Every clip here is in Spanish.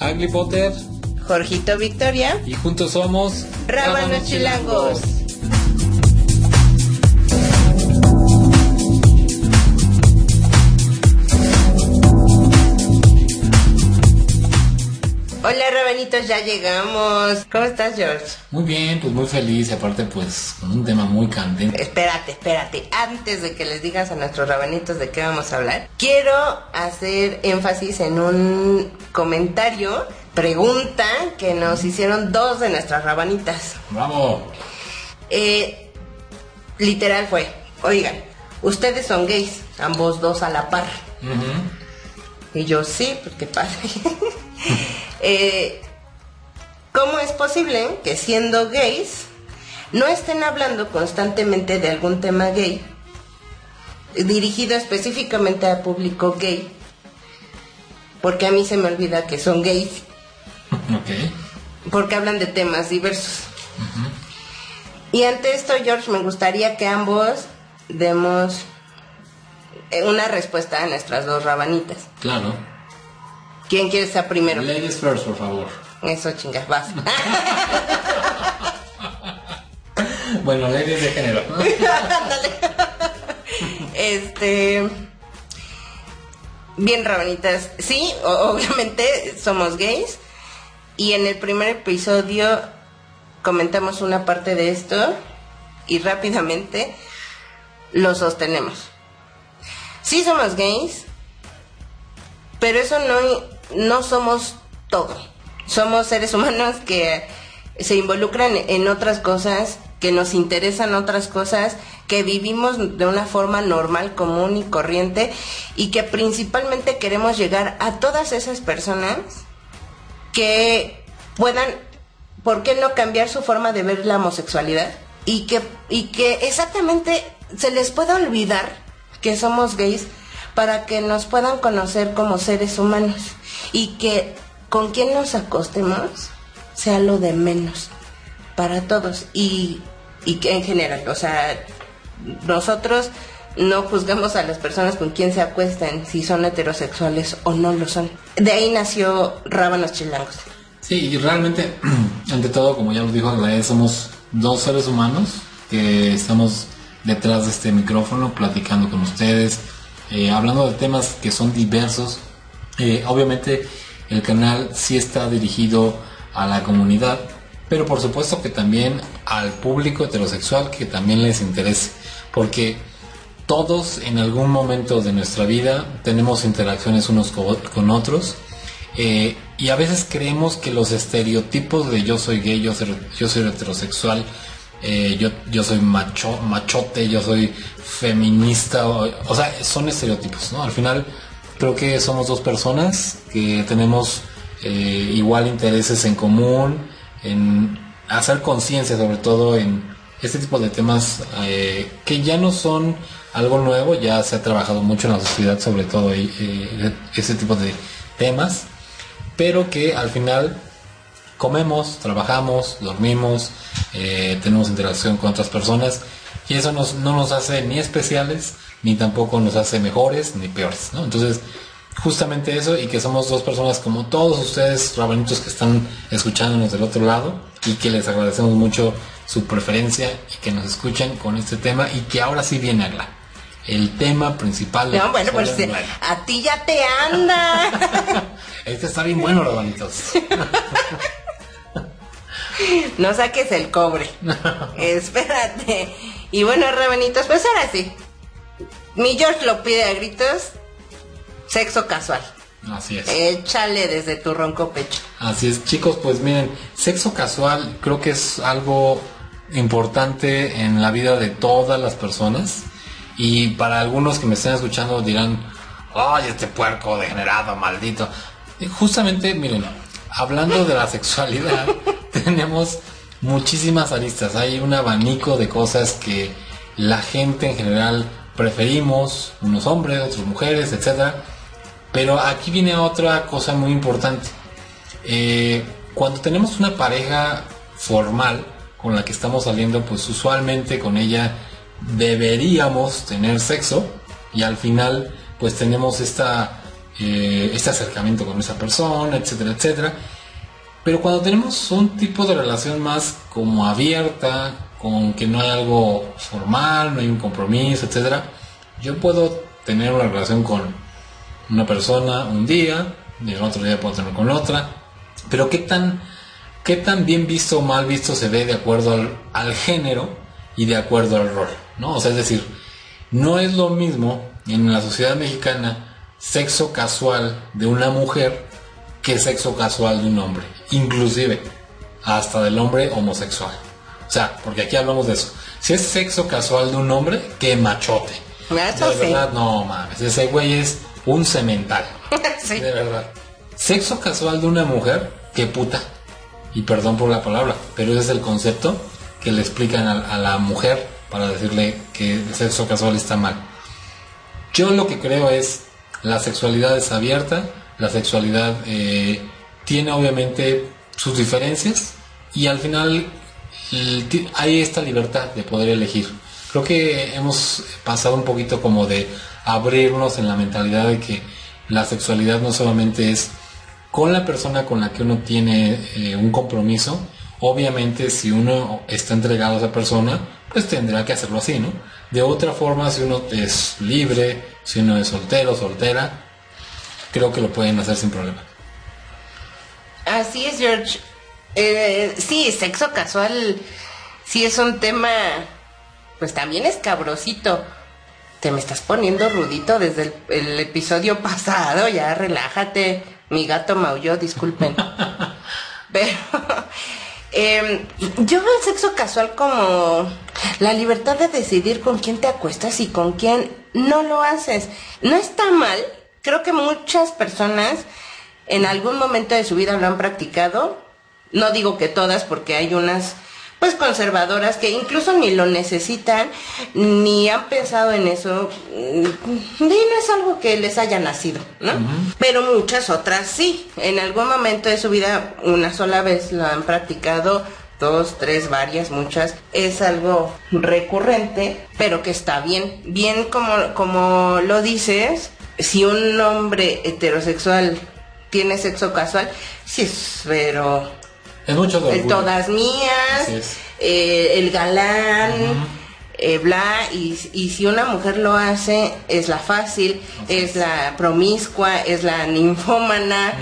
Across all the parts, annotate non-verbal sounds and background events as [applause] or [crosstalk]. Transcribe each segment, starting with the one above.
Agli Potter Jorgito Victoria. y juntos somos Rábanos Chilangos. Hola Rabanitos, ya llegamos. ¿Cómo estás, George? Muy bien, pues muy feliz aparte pues con un tema muy candente. Espérate, espérate. Antes de que les digas a nuestros rabanitos de qué vamos a hablar, quiero hacer énfasis en un comentario, pregunta que nos hicieron dos de nuestras rabanitas. ¡Bravo! Eh, literal fue, oigan, ustedes son gays, ambos dos a la par. Y yo sí, pues qué padre. [laughs] [laughs] Eh, ¿Cómo es posible que siendo gays no estén hablando constantemente de algún tema gay dirigido específicamente a público gay? Porque a mí se me olvida que son gays, porque hablan de temas diversos. Y ante esto, George, me gustaría que ambos demos eh, una respuesta a nuestras dos rabanitas. Claro. ¿Quién quiere ser primero? Ladies first, por favor. Eso, chingas, vas. [laughs] Bueno, ladies de género. Ándale. este. Bien, rabanitas. Sí, obviamente somos gays. Y en el primer episodio comentamos una parte de esto. Y rápidamente lo sostenemos. Sí somos gays. Pero eso no, no somos todo. Somos seres humanos que se involucran en otras cosas, que nos interesan otras cosas, que vivimos de una forma normal, común y corriente, y que principalmente queremos llegar a todas esas personas que puedan, ¿por qué no cambiar su forma de ver la homosexualidad? Y que, y que exactamente se les pueda olvidar que somos gays para que nos puedan conocer como seres humanos y que con quien nos acostemos sea lo de menos para todos y, y que en general, o sea, nosotros no juzgamos a las personas con quien se acuestan, si son heterosexuales o no lo son. De ahí nació Rábanos Chilangos. Sí, y realmente, [clears throat] ante todo, como ya lo dijo Aglaé, somos dos seres humanos que estamos detrás de este micrófono platicando con ustedes, eh, hablando de temas que son diversos. Eh, obviamente el canal sí está dirigido a la comunidad, pero por supuesto que también al público heterosexual que también les interese, porque todos en algún momento de nuestra vida tenemos interacciones unos co- con otros eh, y a veces creemos que los estereotipos de yo soy gay, yo soy, yo soy heterosexual, eh, yo, yo soy macho, machote, yo soy feminista, o, o sea, son estereotipos, ¿no? Al final creo que somos dos personas que tenemos eh, igual intereses en común, en hacer conciencia sobre todo en este tipo de temas eh, que ya no son algo nuevo, ya se ha trabajado mucho en la sociedad sobre todo eh, eh, ese tipo de temas, pero que al final comemos, trabajamos, dormimos, tenemos interacción con otras personas y eso no nos hace ni especiales, ni tampoco nos hace mejores ni peores, ¿no? Entonces, justamente eso y que somos dos personas como todos ustedes, rabanitos que están escuchándonos del otro lado y que les agradecemos mucho su preferencia y que nos escuchen con este tema y que ahora sí viene Agla. El tema principal. No, bueno, pues a ti ya te anda. [laughs] Este está bien bueno, rabanitos. [laughs] No saques el cobre. [laughs] Espérate. Y bueno, Rabanitos, pues ahora sí. Mi George lo pide a gritos. Sexo casual. Así es. Échale desde tu ronco pecho. Así es, chicos, pues miren, sexo casual creo que es algo importante en la vida de todas las personas y para algunos que me estén escuchando dirán, ay, este puerco degenerado, maldito. Y justamente, miren, hablando de la sexualidad, [laughs] tenemos muchísimas aristas, hay un abanico de cosas que la gente en general preferimos, unos hombres, otras mujeres, etcétera. Pero aquí viene otra cosa muy importante. Eh, cuando tenemos una pareja formal con la que estamos saliendo, pues usualmente con ella deberíamos tener sexo y al final pues tenemos esta eh, este acercamiento con esa persona, etcétera, etcétera. Pero cuando tenemos un tipo de relación más como abierta, con que no hay algo formal, no hay un compromiso, etcétera, yo puedo tener una relación con una persona un día, y el otro día puedo tener con otra, pero qué tan, qué tan bien visto o mal visto se ve de acuerdo al, al género y de acuerdo al rol, ¿no? O sea, es decir, no es lo mismo en la sociedad mexicana sexo casual de una mujer que sexo casual de un hombre, inclusive hasta del hombre homosexual. O sea, porque aquí hablamos de eso. Si es sexo casual de un hombre, qué machote. Eso de sí. verdad, no mames, ese güey es un cemental. [laughs] Sí. De verdad. Sexo casual de una mujer, qué puta. Y perdón por la palabra, pero ese es el concepto que le explican a, a la mujer para decirle que el sexo casual está mal. Yo lo que creo es la sexualidad es abierta, la sexualidad eh, tiene obviamente sus diferencias y al final hay esta libertad de poder elegir. Creo que hemos pasado un poquito como de abrirnos en la mentalidad de que la sexualidad no solamente es con la persona con la que uno tiene eh, un compromiso, obviamente si uno está entregado a esa persona, pues tendrá que hacerlo así, ¿no? De otra forma, si uno es libre, si uno es soltero, soltera, creo que lo pueden hacer sin problema. Así es, George. Eh, sí, sexo casual sí es un tema, pues también escabrosito. Te me estás poniendo rudito desde el, el episodio [laughs] pasado, ya relájate. Mi gato maulló, disculpen. [laughs] Pero em, yo veo el sexo casual como la libertad de decidir con quién te acuestas y con quién no lo haces. No está mal. Creo que muchas personas en algún momento de su vida lo han practicado. No digo que todas, porque hay unas pues conservadoras que incluso ni lo necesitan, ni han pensado en eso, mm, y no es algo que les haya nacido, ¿no? Pero muchas otras sí, en algún momento de su vida, una sola vez lo han practicado, dos, tres, varias, muchas, es algo recurrente, pero que está bien, bien como, como lo dices, si un hombre heterosexual tiene sexo casual, sí, es, pero Es mucho de el todas mías, eh, el galán, eh, bla, y, y si una mujer lo hace, es la fácil, es la promiscua, es la ninfómana,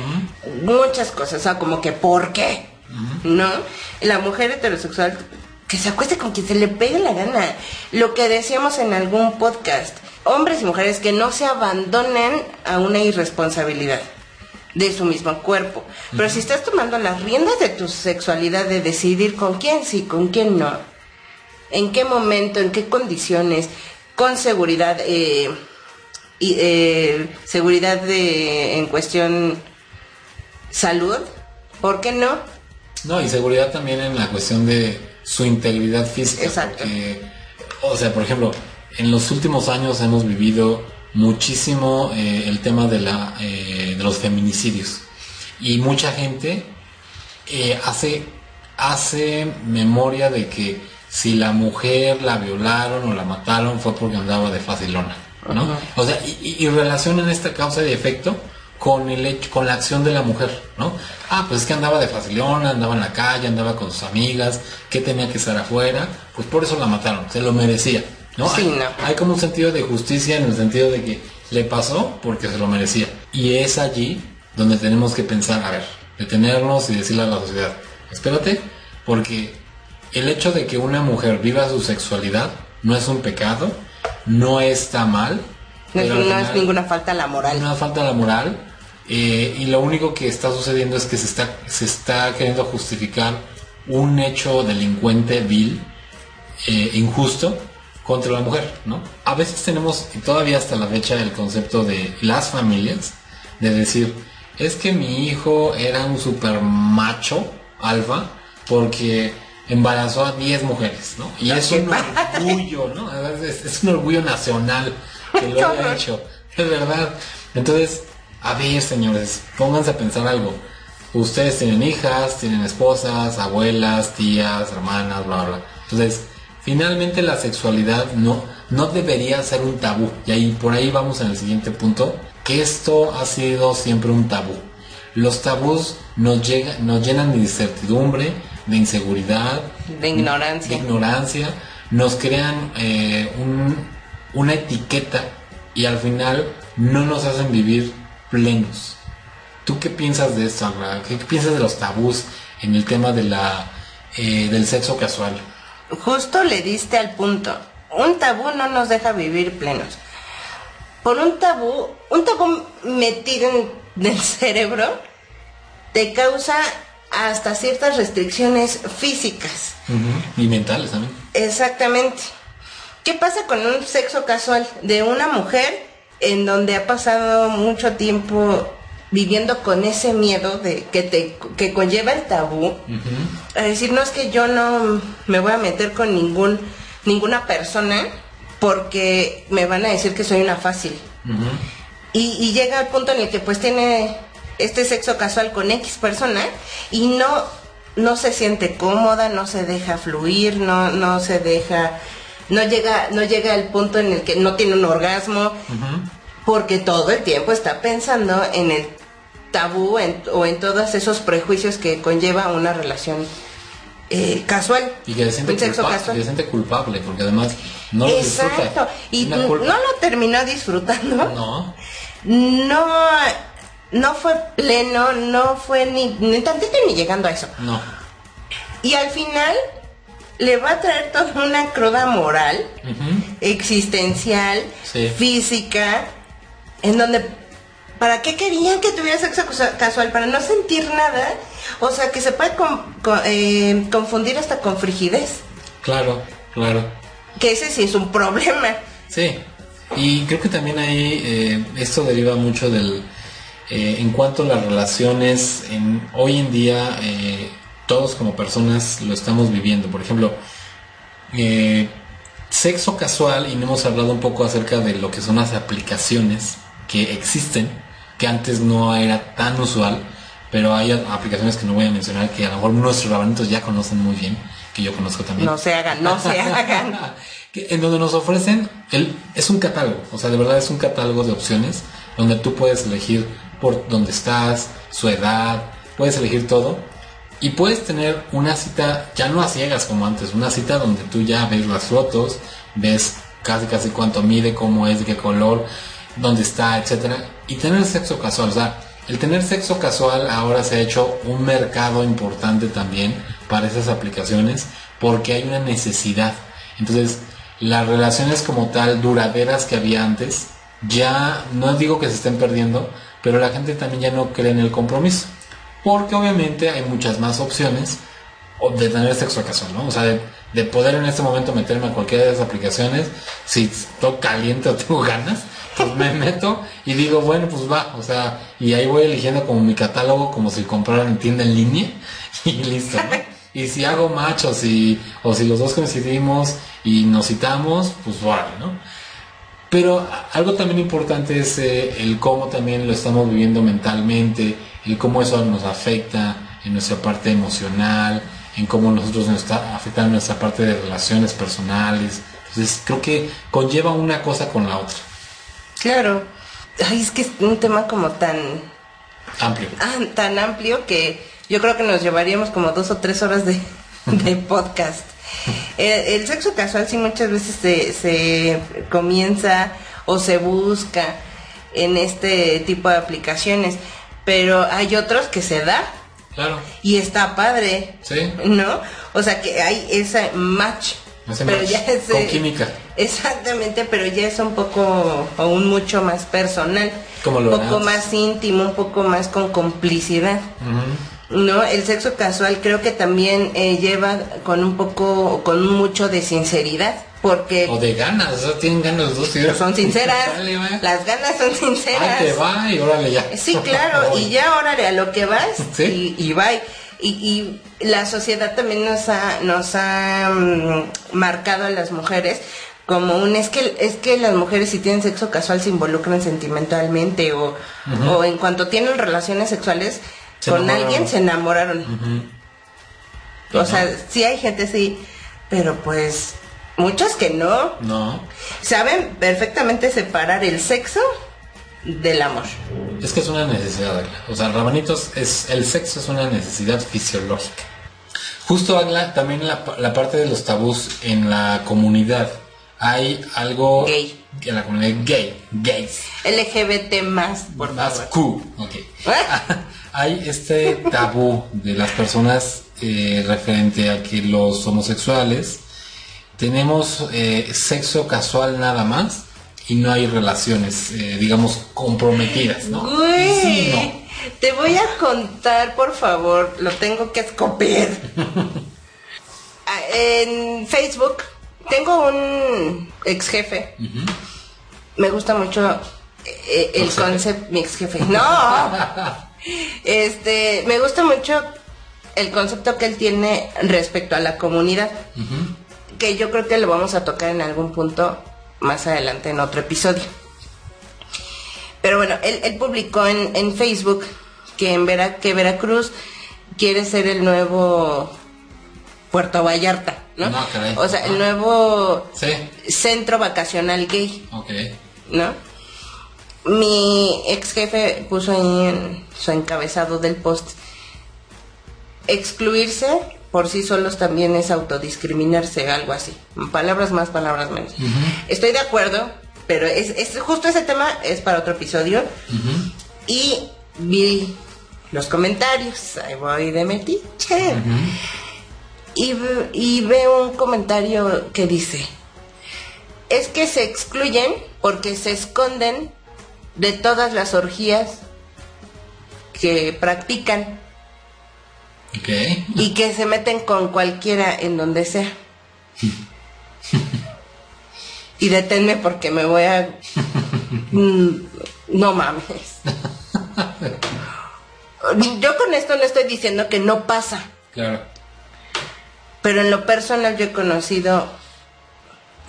muchas cosas, o sea, como que ¿por qué? ¿No? La mujer heterosexual que se acueste con quien se le pegue la gana. Lo que decíamos en algún podcast, hombres y mujeres que no se abandonen a una irresponsabilidad de su mismo cuerpo. Pero si estás tomando las riendas de tu sexualidad, de decidir con quién sí, con quién no, en qué momento, en qué condiciones, con seguridad, eh, y, eh, seguridad de, en cuestión salud, ¿por qué no? No, y seguridad también en la cuestión de su integridad física. Exacto. Porque, o sea, por ejemplo, en los últimos años hemos vivido muchísimo eh, el tema de, la, eh, de los feminicidios. Y mucha gente eh, hace, hace memoria de que si la mujer la violaron o la mataron fue porque andaba de facilona. ¿no? Ajá. O sea, y, y- y relacionan esta causa y efecto con el hecho, con la acción de la mujer, ¿no? Ah, pues es que andaba de facilona, andaba en la calle, andaba con sus amigas, que tenía que estar afuera, pues por eso la mataron, se lo merecía, ¿no? Sí, hay, no. hay como un sentido de justicia en el sentido de que le pasó porque se lo merecía. Y es allí donde tenemos que pensar, a ver, detenernos y decirle a la sociedad, espérate, porque el hecho de que una mujer viva su sexualidad no es un pecado, no está mal. No, es- no es final- ninguna falta a la moral. una falta de moral eh, y lo único que está sucediendo es que se está, se está queriendo justificar un hecho delincuente vil, eh, injusto contra la mujer, ¿no? A veces tenemos, y todavía hasta la fecha, el concepto de las familias, de decir, es que mi hijo era un super macho alfa porque embarazó a 10 mujeres, ¿no? Y es un orgullo, ¿no? Es, es un orgullo nacional que [laughs] lo haya hecho, es verdad. Entonces, a ver, señores, pónganse a pensar algo. Ustedes tienen hijas, tienen esposas, abuelas, tías, hermanas, bla, bla. Entonces, finalmente la sexualidad no, no debería ser un tabú. Y ahí por ahí vamos en el siguiente punto, que esto ha sido siempre un tabú. Los tabús nos, llega, nos llenan de incertidumbre, de inseguridad, de ignorancia. De ignorancia nos crean eh, una etiqueta y al final no nos hacen vivir plenos. ¿Tú qué piensas de esto, ¿Qué piensas de los tabús en el tema de la, eh, del sexo casual? Justo le diste al punto. Un tabú no nos deja vivir plenos. Por un tabú, un tabú metido en el cerebro te causa hasta ciertas restricciones físicas. Y mentales también. Exactamente. ¿Qué pasa con un sexo casual de una mujer en donde ha pasado mucho tiempo viviendo con ese miedo de que te que conlleva el tabú? A decir, no es que yo no me voy a meter con ningún ninguna persona porque me van a decir que soy una fácil. y, y llega al punto en el que pues tiene este sexo casual con X persona y no, no se siente cómoda, no se deja fluir, no, no se deja, no llega, no llega al punto en el que no tiene un orgasmo, porque todo el tiempo está pensando en el tabú o en todos esos prejuicios que conlleva una relación eh, casual. Y que se siente, culpable, siente culpable, porque además no lo Exacto. Y no lo terminó disfrutando. No. No no fue pleno, no fue ni, ni tantito ni llegando a eso. No. Y al final le va a traer toda una cruda moral, existencial, física, en donde, ¿para qué querían que tuviera sexo casual? Para no sentir nada. O sea, que se puede eh, confundir hasta con frigidez. Claro, claro. Que ese sí es un problema. Sí. Y creo que también ahí eh, esto deriva mucho del eh, en cuanto a las relaciones, en, hoy en día eh, todos como personas lo estamos viviendo. Por ejemplo, eh, sexo casual, y no hemos hablado un poco acerca de lo que son las aplicaciones que existen, que antes no era tan usual, pero hay aplicaciones que no voy a mencionar que a lo mejor nuestros rabanitos ya conocen muy bien, que yo conozco también. No se hagan, no se hagan. [laughs] en donde nos ofrecen, el, es un catálogo, o sea, de verdad es un catálogo de opciones donde tú puedes elegir por dónde estás, su edad, puedes elegir todo. Y puedes tener una cita, ya no a ciegas como antes, una cita donde tú ya ves las fotos, ves casi casi cuánto mide, cómo es, de qué color, dónde está, etcétera, y tener sexo casual, o sea, el tener sexo casual ahora se ha hecho un mercado importante también para esas aplicaciones porque hay una necesidad. Entonces, las relaciones como tal duraderas que había antes, ya no digo que se estén perdiendo, pero la gente también ya no cree en el compromiso, porque obviamente hay muchas más opciones de tener sexo casual, ¿no? O sea, de, poder en este momento meterme a cualquiera de esas aplicaciones, si estoy caliente o tengo ganas, pues me meto y digo, bueno, pues va, o sea, y ahí voy eligiendo como mi catálogo, como si compraran en tienda en línea, [laughs] y listo, Y si hago match o si, o si los dos coincidimos y nos citamos, pues vale, ¿no? Pero algo también importante es eh, el cómo también lo estamos viviendo mentalmente, el cómo eso nos afecta en nuestra parte emocional, en cómo nosotros nos está afectando nuestra parte de relaciones personales. Entonces creo que conlleva una cosa con la otra. Claro. Ay, es que es un tema como tan amplio. Ah, tan amplio que yo creo que nos llevaríamos como dos o tres horas de, de podcast. El, sexo casual sí muchas veces se, comienza o se busca en este tipo de aplicaciones, pero hay otros que se da. Claro. Y está padre. Sí. ¿No? O sea que hay ese match. Pero ya es, con química. Exactamente, pero ya es un poco, o un mucho más personal. Como un poco más íntimo, un poco más con complicidad. No, el sexo casual creo que también eh, lleva con un poco, con mucho de sinceridad. Porque o de ganas, o sea, tienen ganas los dos. Son sinceras. [laughs] las ganas son sinceras. te va y órale ya. Sí, claro, [laughs] y ya órale a lo que vas y, y bye. Y, y, la sociedad también nos ha, nos ha mm, marcado a las mujeres como un es que es que las mujeres si tienen sexo casual se involucran sentimentalmente o, o en cuanto tienen relaciones sexuales con alguien se enamoraron. O sea, sí hay gente así, pero pues muchos que no. No. Saben perfectamente separar el sexo del amor. Es que es una necesidad, Agla. O sea, Rabanitos, es, el sexo es una necesidad fisiológica. Justo, Agla, también la, la parte de los tabús en la comunidad. Hay algo... Gay. En la comunidad gay, gays. LGBT más, por Más favor. Q, ok. Hay este tabú de las personas eh, referente a que los homosexuales tenemos eh, sexo casual nada más y no hay relaciones, eh, digamos, comprometidas, ¿no? Güey, Sí, no. te voy a contar, por favor, lo tengo que escopir. [laughs] Ah, en Facebook tengo un ex jefe. Me gusta mucho eh, el ¿Tu jefe? concepto, mi ex jefe. No, [laughs] este, me gusta mucho el concepto que él tiene respecto a la comunidad. Que yo creo que lo vamos a tocar en algún punto más adelante en otro episodio. Pero bueno, él, él publicó en, en Facebook que en Vera, que Veracruz quiere ser el nuevo Puerto Vallarta, ¿no? No, caray. o sea, el nuevo Sí, centro vacacional gay, ok. ¿no? Mi ex jefe puso ahí en su encabezado del post, excluirse por sí solos también es autodiscriminarse, algo así. Palabras más, palabras menos. Estoy de acuerdo, pero es, es justo ese tema es para otro episodio. Y vi los comentarios, ahí voy de metiche. y, ve- y veo un comentario que dice, es que se excluyen porque se esconden de todas las orgías que practican Y que se meten con cualquiera en donde sea. [laughs] y deténme porque me voy a... Mm, no mames. Yo con esto no estoy diciendo que no pasa, Claro. pero en lo personal yo he conocido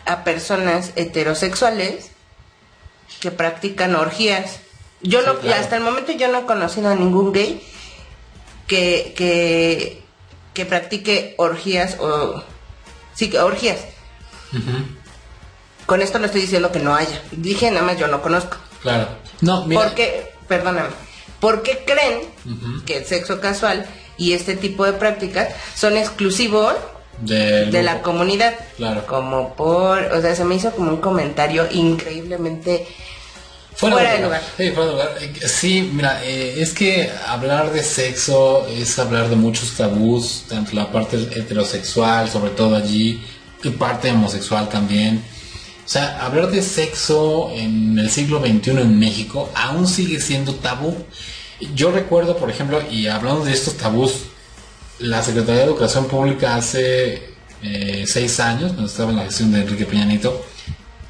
a personas heterosexuales que practican orgías. Yo Sí, no, claro. hasta el momento yo no he conocido a ningún gay que, que, que practique orgías o sí, que orgías. Con esto no estoy diciendo que no haya. Dije nada más yo no conozco. Claro. No, mira. Porque, perdóname, porque creen que el sexo casual y este tipo de prácticas son exclusivos Del de la comunidad. Claro. Como por, o sea, se me hizo como un comentario increíblemente fuera, de lugar. Sí, fuera de lugar. Sí, mira, eh, es que hablar de sexo es hablar de muchos tabús, tanto la parte heterosexual, sobre todo allí, y parte homosexual también. O sea, hablar de sexo en el siglo XXI en México aún sigue siendo tabú. Yo recuerdo, por ejemplo, y hablando de estos tabús, la Secretaría de Educación Pública hace eh, seis años, cuando estaba en la gestión de Enrique Peña Nieto,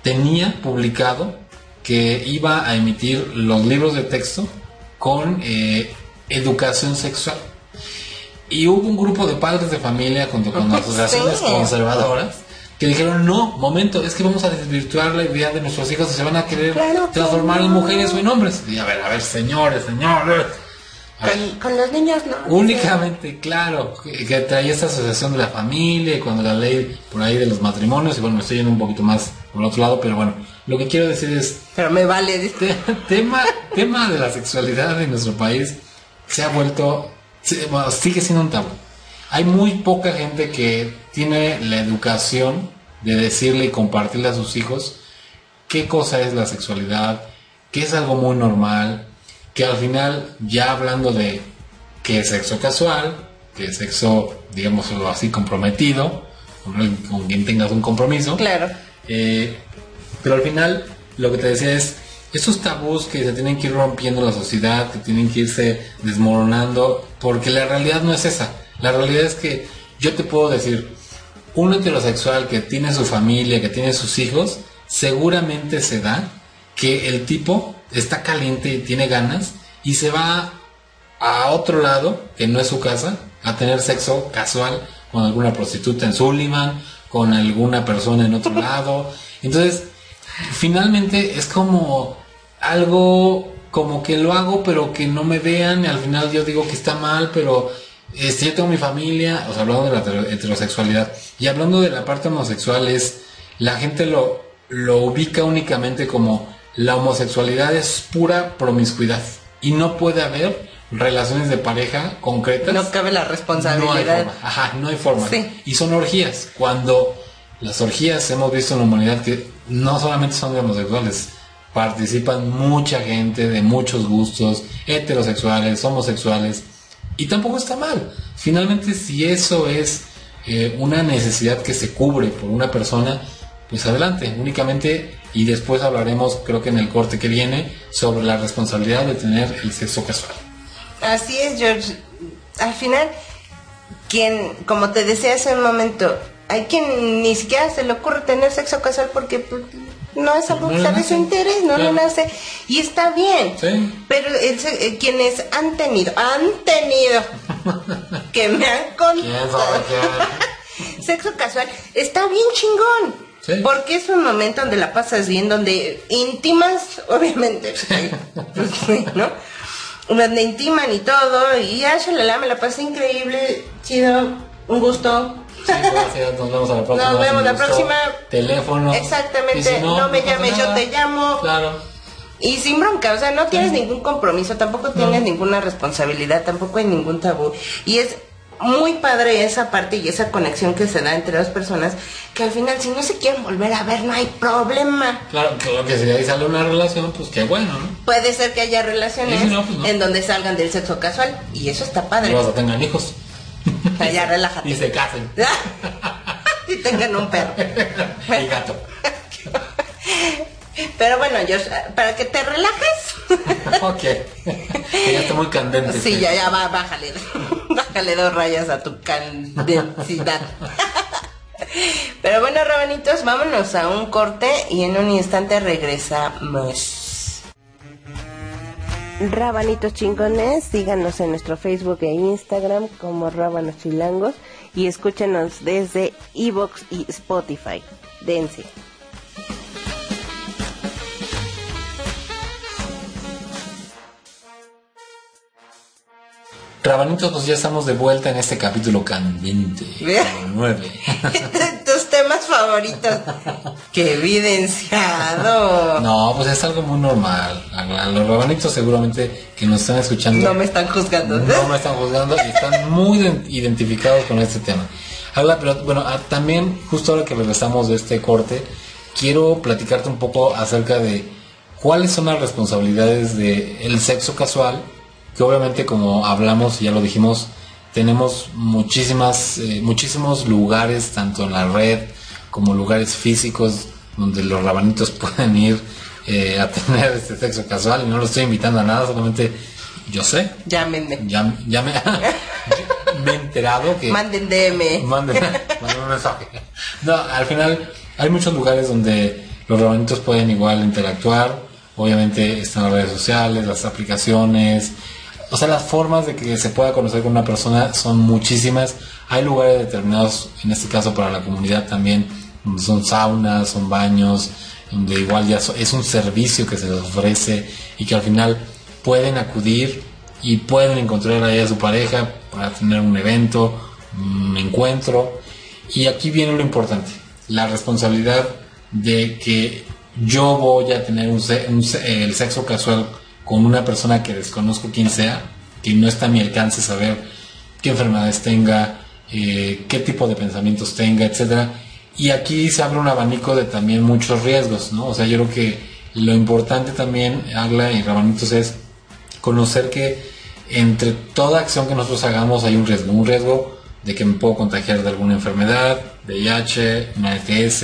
tenía publicado que iba a emitir los libros de texto con eh, educación sexual. Y hubo un grupo de padres de familia junto con asociaciones conservadoras que dijeron, no, momento, es que vamos a desvirtuar la idea de nuestros hijos y se van a querer Claro transformar en no. mujeres o en hombres. Y a ver, a ver, señores, señores. Ver, Con, con los niños no. Únicamente, claro, que, que traía esta asociación de la familia y cuando la ley por ahí de los matrimonios, y bueno, me estoy yendo un poquito más por el otro lado, pero bueno, lo que quiero decir es, Pero me vale. tema, tema de la sexualidad en nuestro país se ha vuelto, bueno, sigue siendo un tabú. Hay muy poca gente que tiene la educación de decirle y compartirle a sus hijos qué cosa es la sexualidad, que es algo muy normal, que al final, ya hablando de qué es sexo casual, qué es sexo, digámoslo así, comprometido, con quien tengas un compromiso, Claro. eh, pero al final, lo que te decía es, esos tabús que se tienen que ir rompiendo en la sociedad, que tienen que irse desmoronando, porque la realidad no es esa. La realidad es que yo te puedo decir, un heterosexual que tiene su familia, que tiene sus hijos, seguramente se da que el tipo está caliente y tiene ganas y se va a otro lado, que no es su casa, a tener sexo casual con alguna prostituta en Sullivan, con alguna persona en otro [laughs] lado. Entonces, finalmente es como algo como que lo hago pero que no me vean y al final yo digo que está mal, pero este, yo tengo mi familia, o sea, hablando de la hetero- heterosexualidad y hablando de la parte homosexual es, la gente lo, lo ubica únicamente como la homosexualidad es pura promiscuidad y no puede haber relaciones de pareja concretas. No cabe la responsabilidad. No hay forma. Ajá, no hay forma. Y son orgías. Cuando las orgías hemos visto en la humanidad que no solamente son de homosexuales, participan mucha gente de muchos gustos, heterosexuales, homosexuales, y tampoco está mal. Finalmente, si eso es eh, una necesidad que se cubre por una persona, pues adelante, únicamente, y después hablaremos, creo que en el corte que viene, sobre la responsabilidad de tener el sexo casual. Así es, George. Al final, quien, como te decía hace un momento, hay quien ni siquiera se le ocurre tener sexo casual porque pues, no es algo que sea de su interés, no lo nace. Y está bien. Pero eh, quienes han tenido, han tenido, [laughs] que me han contado, [laughs] sexo casual, está bien chingón. Porque es un momento donde la pasas bien, donde intimas, obviamente, [laughs] pues, ¿no? Donde intiman y todo, y ya, la me la pasé increíble, chido, un gusto, nos vemos a la próxima. Nos vemos la próxima. Teléfono. Exactamente. no, me llames, yo te llamo. Claro. Y sin bronca, o sea, no tienes ningún compromiso, tampoco tienes ninguna responsabilidad, tampoco hay ningún tabú. Y es muy padre esa parte y esa conexión que se da entre dos personas, que al final si no se quieren volver a ver no hay problema. Claro, claro que si ahí sale una relación, pues qué bueno, ¿no? Puede ser que haya relaciones pues en donde salgan del sexo casual y eso está padre. Y vas a tener hijos. Ya relájate. Y se casen. [laughs] y tengan un perro. [laughs] y gato. Pero bueno, yo, para que te relajes. [laughs] ok. ya está muy candente. Sí, ya, ya, va, bájale. Bájale dos rayas a tu candensidad. Pero bueno, rabanitos, vámonos a un corte y en un instante regresamos. Rabanitos chingones, síganos en nuestro Facebook e Instagram como Rábanos Chilangos y escúchenos desde Evox y Spotify. Dense. Rabanitos, pues ya estamos de vuelta en este capítulo candente, [laughs] 9. Tus temas favoritos. ¡Qué evidenciado! No, pues es algo muy normal. A los rabanitos seguramente que nos están escuchando. No me están juzgando. No me están juzgando y están muy identificados con este tema. Habla, pero bueno, ah, también justo ahora que regresamos de este corte, quiero platicarte un poco acerca de cuáles son las responsabilidades del el sexo casual que obviamente como hablamos y ya lo dijimos, tenemos muchísimas, eh, muchísimos lugares, tanto en la red como lugares físicos, donde los rabanitos [laughs] pueden ir eh, a tener este sexo casual. Y no lo estoy invitando a nada, solamente yo sé. Llámenme. Ya, ya me, [laughs] me, he enterado que... Manden DM. Manden, un mensaje. No, al final hay muchos lugares donde los rabanitos pueden igual interactuar. Obviamente están las redes sociales, las aplicaciones, o sea, las formas de que se pueda conocer con una persona son muchísimas. Hay lugares determinados, en este caso para la comunidad también, donde son saunas, son baños, donde igual ya es un servicio que se les ofrece y que al final pueden acudir y pueden encontrar ahí a su pareja para tener un evento, un encuentro. Y aquí viene lo importante, la responsabilidad de que yo voy a tener un, el sexo casual con una persona que desconozco quién sea, que no está a mi alcance saber qué enfermedades tenga, eh, qué tipo de pensamientos tenga, etcétera. Y aquí se abre un abanico de también muchos riesgos, ¿no? O sea, yo creo que lo importante también, Agla y Rabanitos, es conocer que entre toda acción que nosotros hagamos hay un riesgo, un riesgo de que me puedo contagiar de alguna enfermedad, VIH, una ETS,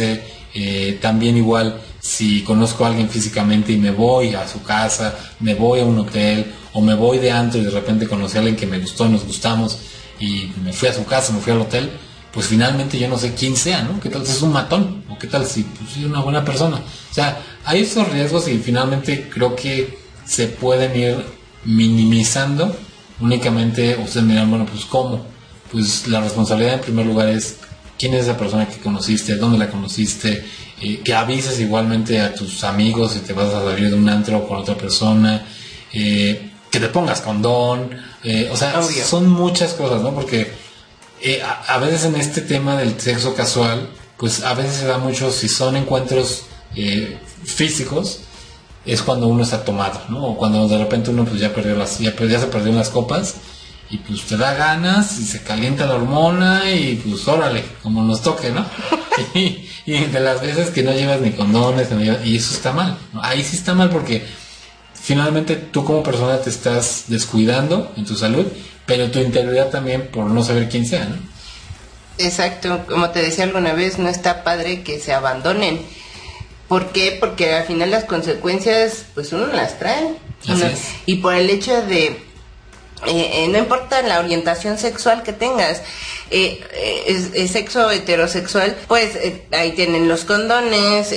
eh, también igual si conozco a alguien físicamente y me voy a su casa, me voy a un hotel o me voy de antro y de repente conocí a alguien que me gustó, nos gustamos y me fui a su casa, me fui al hotel, pues finalmente yo no sé quién sea, ¿no? ¿Qué tal si es un matón? ¿O qué tal si pues, es una buena persona? O sea, hay esos riesgos y finalmente creo que se pueden ir minimizando únicamente ustedes miran, bueno, pues cómo. Pues la responsabilidad en primer lugar es quién es esa persona que conociste, dónde la conociste, eh, que avises igualmente a tus amigos si te vas a salir de un antro con otra persona, eh, que te pongas condón, eh, o sea, son muchas cosas, ¿no? Porque a, veces en este tema del sexo casual, pues a veces se da mucho, si son encuentros físicos, es cuando uno está tomado, ¿no? O cuando de repente uno pues ya perdió las, ya, ya se perdió las copas y pues te da ganas y se calienta la hormona y pues órale, como nos toque, ¿no? [laughs] y, de las veces que no llevas ni condones, y eso está mal, ahí sí está mal porque finalmente tú como persona te estás descuidando en tu salud, pero tu integridad también por no saber quién sea, ¿no? Exacto, como te decía alguna vez, no está padre que se abandonen. ¿Por qué? Porque al final las consecuencias, pues uno las trae. Y por el hecho de eh, eh, no importa la orientación sexual que tengas, eh, es, sexo heterosexual, pues ahí tienen los condones,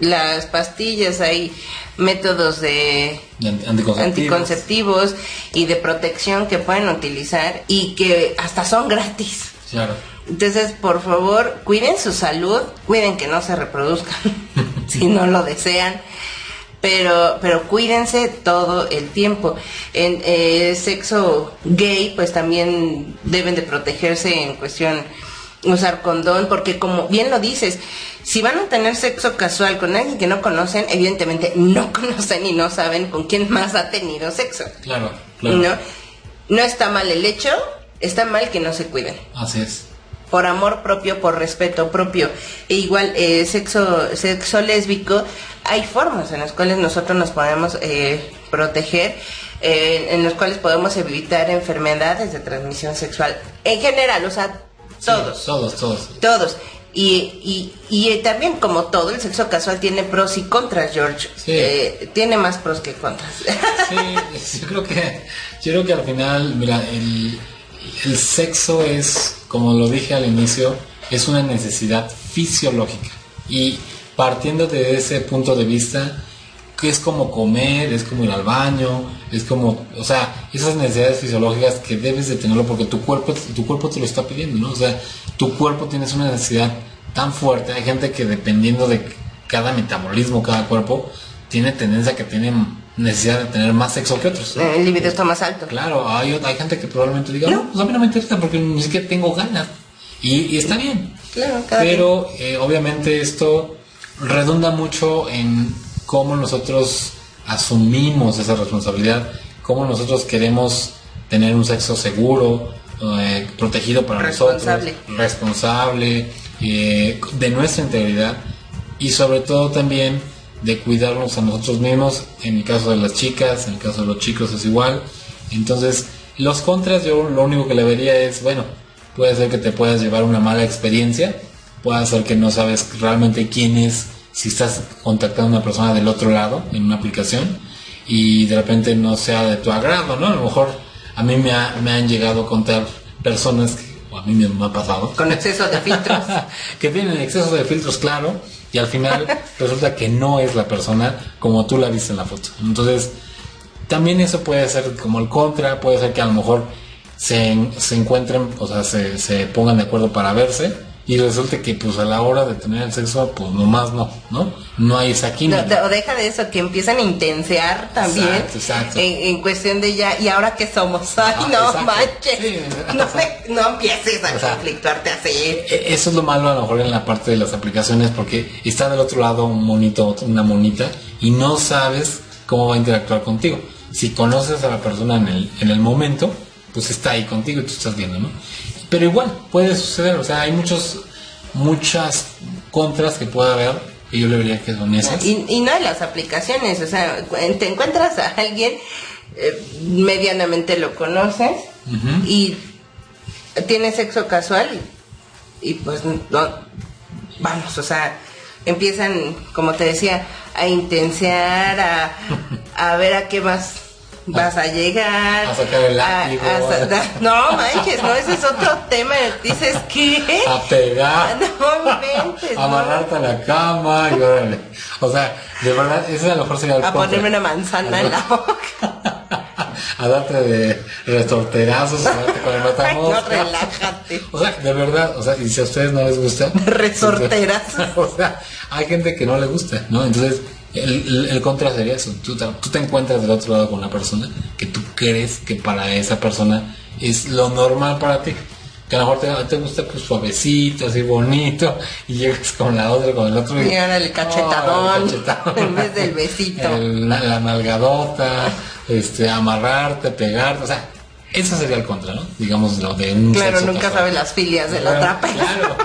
las pastillas, hay métodos de anticonceptivos. y de protección que pueden utilizar y que hasta son gratis. Entonces, por favor, cuiden su salud, cuiden que no se reproduzcan [laughs] si no lo desean pero, pero cuídense todo el tiempo. En eh, sexo gay, pues también deben de protegerse en cuestión usar condón, porque como bien lo dices, si van a tener sexo casual con alguien que no conocen, evidentemente no [laughs] conocen y no saben con quién más ha tenido sexo. Claro, claro. No, no está mal el hecho, está mal que no se cuiden. Así es por amor propio, por respeto propio. E igual, eh, sexo, sexo lésbico, hay formas en las cuales nosotros nos podemos eh, proteger, eh, en las cuales podemos evitar enfermedades de transmisión sexual. En general, o sea, todos. todos, todos. Todos. Y, y, también, como todo, el sexo casual tiene pros y contras, George. tiene más pros que contras. Sí, [laughs] yo creo que, yo creo que al final, mira, el, el sexo es como lo dije al inicio, es una necesidad fisiológica. Y partiendo de ese punto de vista, que es como comer, es como ir al baño, es como, o sea, esas necesidades fisiológicas que debes de tenerlo porque tu cuerpo, tu cuerpo te lo está pidiendo, ¿no? O sea, tu cuerpo tienes una necesidad tan fuerte. Hay gente que dependiendo de cada metabolismo, cada cuerpo, tiene tendencia que tiene necesidad de tener más sexo que otros. El libido está más alto. Claro, hay, hay gente que probablemente diga, no, pues a mí no me interesa porque ni siquiera tengo ganas. Y, está bien. Claro, Pero eh, obviamente esto redunda mucho en cómo nosotros asumimos esa responsabilidad, cómo nosotros queremos tener un sexo seguro, eh, protegido para responsable. nosotros, responsable, eh, de nuestra integridad y sobre todo también de cuidarnos a nosotros mismos, en el caso de las chicas, en el caso de los chicos es igual. Entonces, los contras yo lo único que le vería es, bueno, puede ser que te puedas llevar una mala experiencia, puede ser que no sabes realmente quién es, si estás contactando a una persona del otro lado en una aplicación y de repente no sea de tu agrado, ¿no? A lo mejor a mí me, me han llegado a contar personas, que, o a mí me ha pasado. Con exceso de filtros. [laughs] que tienen exceso de filtros, claro, y al final [laughs] resulta que no es la persona como tú la viste en la foto. Entonces, también eso puede ser como el contra, puede ser que a lo mejor se, se encuentren, o sea, se, se pongan de acuerdo para verse y resulta que pues a la hora de tener el sexo pues nomás no, ¿no? No hay esa química. o deja de eso, que empiezan a intensear también exacto, En, cuestión de ya, ¿y ahora qué somos? [laughs] Ay, ah, no manches, [laughs] no, no empieces a conflictuarte así. E, eso es lo malo a lo mejor en la parte de las aplicaciones porque está del otro lado un monito, una monita y no sabes cómo va a interactuar contigo. Si conoces a la persona en el, en el momento, pues está ahí contigo y tú estás viendo, ¿no? Pero igual, puede suceder, o sea, hay muchos, muchas contras que puede haber y yo le vería que son esas. Y, y no hay las aplicaciones, o sea, te encuentras a alguien, eh, medianamente lo conoces y tiene sexo casual y, pues no, vamos, o sea, empiezan, como te decía, a intensear, a, a ver a qué más vas a llegar. A sacar el látigo. no manches, no, ese es otro tema. Dices, ¿qué? A pegar. [laughs] No inventes. [laughs] A amarrarte a la cama y órale. O sea, de verdad, ese a lo mejor sería el A ponerme una manzana en la boca. [laughs] a darte de resorterazos, a darte con el no, relájate. O sea, de verdad, o sea, y si a ustedes no les gusta. Resorterazos. o sea, hay gente que no le gusta, ¿no? Entonces, el, el, contra sería eso. Tú te, tú te, encuentras del otro lado con una persona que tú crees que para esa persona es lo normal para ti. que a lo mejor te, te gusta pues suavecito, así bonito, y llegas con la otra, con el otro. Y ahora el cachetadón, Oh, el cachetadón. en vez del besito. La, la nalgadota, este, amarrarte, pegarte, o sea, eso sería el contra, ¿no? Digamos, lo de un Claro, nunca sabe las filias de la otra persona. Claro.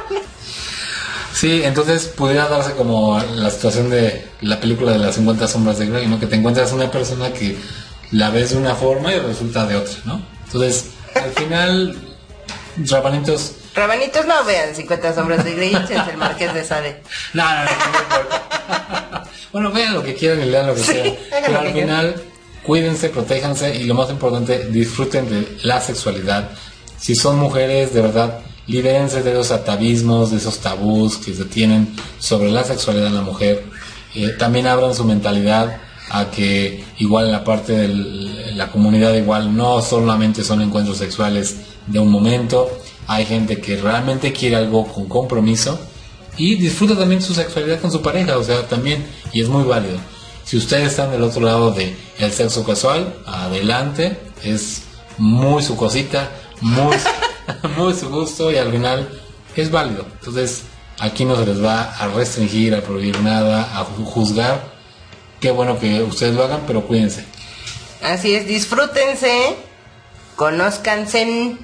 Sí, entonces pudiera darse como la situación de la película de las 50 sombras de Grey, ¿no? Que te encuentras una persona que la ves de una forma y resulta de otra, ¿no? Entonces, al final, rabanitos... Rabanitos no vean 50 sombras de Grey, el Marqués de Sade. [laughs] No, no, no, no bueno, vean lo que quieran y lean lo que Sí, quieran. Pero al final, cuídense, protéjanse y lo más importante, disfruten de la sexualidad. Si son mujeres, de verdad, libérense de esos atavismos, de esos tabús que se tienen sobre la sexualidad de la mujer. Eh, también abran su mentalidad a que igual en la parte de la comunidad igual no solamente son encuentros sexuales de un momento, hay gente que realmente quiere algo con compromiso y disfruta también su sexualidad con su pareja, o sea, también, y es muy válido. Si ustedes están del otro lado de el sexo casual, adelante, es muy su cosita, muy, [laughs] muy su gusto y al final es válido. Entonces, aquí no se les va a restringir, a prohibir nada, a ju- juzgar. Qué bueno que ustedes lo hagan, pero cuídense. Así es, disfrútense, conózcanse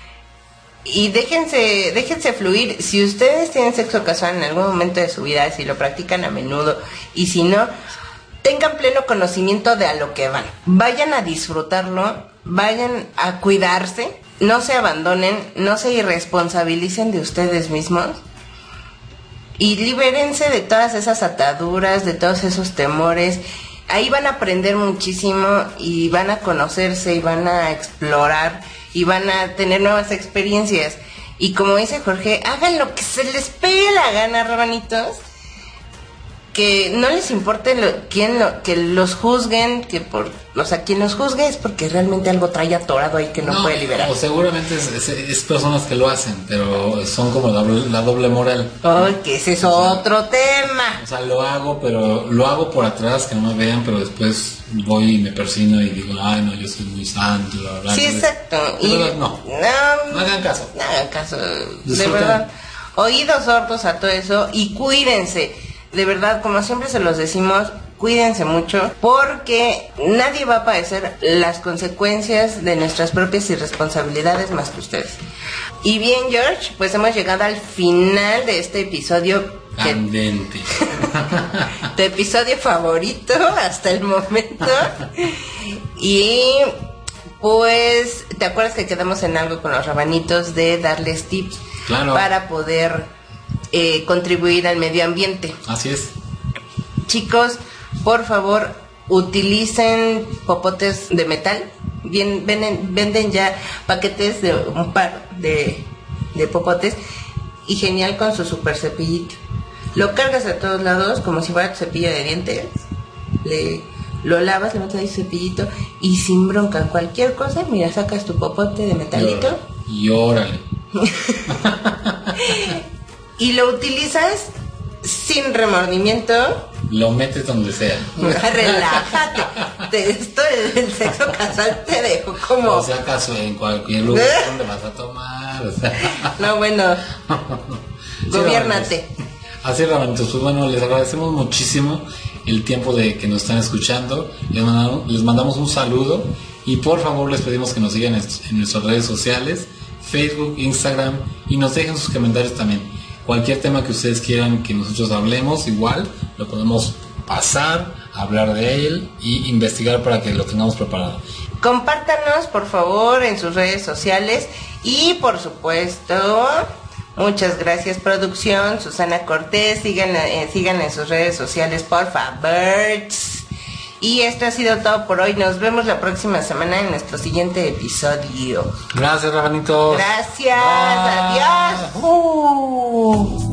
[laughs] y déjense, déjense fluir. Si ustedes tienen sexo casual en algún momento de su vida, si lo practican a menudo y si no, tengan pleno conocimiento de a lo que van. Vayan a disfrutarlo, vayan a cuidarse, no se abandonen, no se irresponsabilicen de ustedes mismos y libérense de todas esas ataduras, de todos esos temores. Ahí van a aprender muchísimo y van a conocerse y van a explorar y van a tener nuevas experiencias. Y como dice Jorge, hagan lo que se les pegue la gana, rabanitos. Que no les importe lo, quién lo, que los juzguen, que por, o sea, quien los juzgue es porque realmente algo trae atorado ahí que no, puede liberar. O seguramente es, es- es personas que lo hacen, pero son como la, doble- la doble moral. Ay, que ese es otro tema. O sea, lo hago, pero lo hago por atrás, que no me vean, pero después voy y me persino y digo, ay, no, yo soy muy santo, bla, bla. Sí, exacto. Y verdad, no. no, No hagan caso. No hagan caso. De verdad. Oídos sordos a todo eso y cuídense. De verdad, como siempre se los decimos, cuídense mucho porque nadie va a padecer las consecuencias de nuestras propias irresponsabilidades más que ustedes. Y bien, George, pues hemos llegado al final de este episodio. Candente. [laughs] tu episodio favorito hasta el momento. Y pues, ¿te acuerdas que quedamos en algo con los rabanitos de darles tips Claro. para poder eh, contribuir al medio ambiente? Así es. Chicos, por favor, utilicen popotes de metal. Bien, venden, venden ya paquetes de un par de, de popotes y genial con su super cepillito. Lo cargas a todos lados como si fuera tu cepillo de dientes. Le, lo lavas, le metes ahí su cepillito y sin bronca, cualquier cosa, mira, sacas tu popote de metalito Y órale. [laughs] y lo utilizas sin remordimiento Lo metes donde sea. [laughs] Relájate. Te- esto del sexo casual te dejo como. O sea, acaso en cualquier lugar donde vas a tomar. O sea. no, bueno. [laughs] Sí, Gobiérnate. Rabanitos. Así Rabanitos. Pues bueno, les agradecemos muchísimo el tiempo de que nos están escuchando. Les mandamos, les mandamos un saludo y por favor les pedimos que nos sigan en nuestras redes sociales, Facebook, Instagram y nos dejen sus comentarios también. Cualquier tema que ustedes quieran que nosotros hablemos, igual lo podemos pasar, hablar de él y investigar para que lo tengamos preparado. Compártanos, por favor, en sus redes sociales. Y por supuesto, muchas gracias, producción. Susana Cortés, sigan, eh, sigan en sus redes sociales, por favor. Y esto ha sido todo por hoy. Nos vemos la próxima semana en nuestro siguiente episodio. Gracias, Rabanitos. Gracias, Bye. adiós. Uh.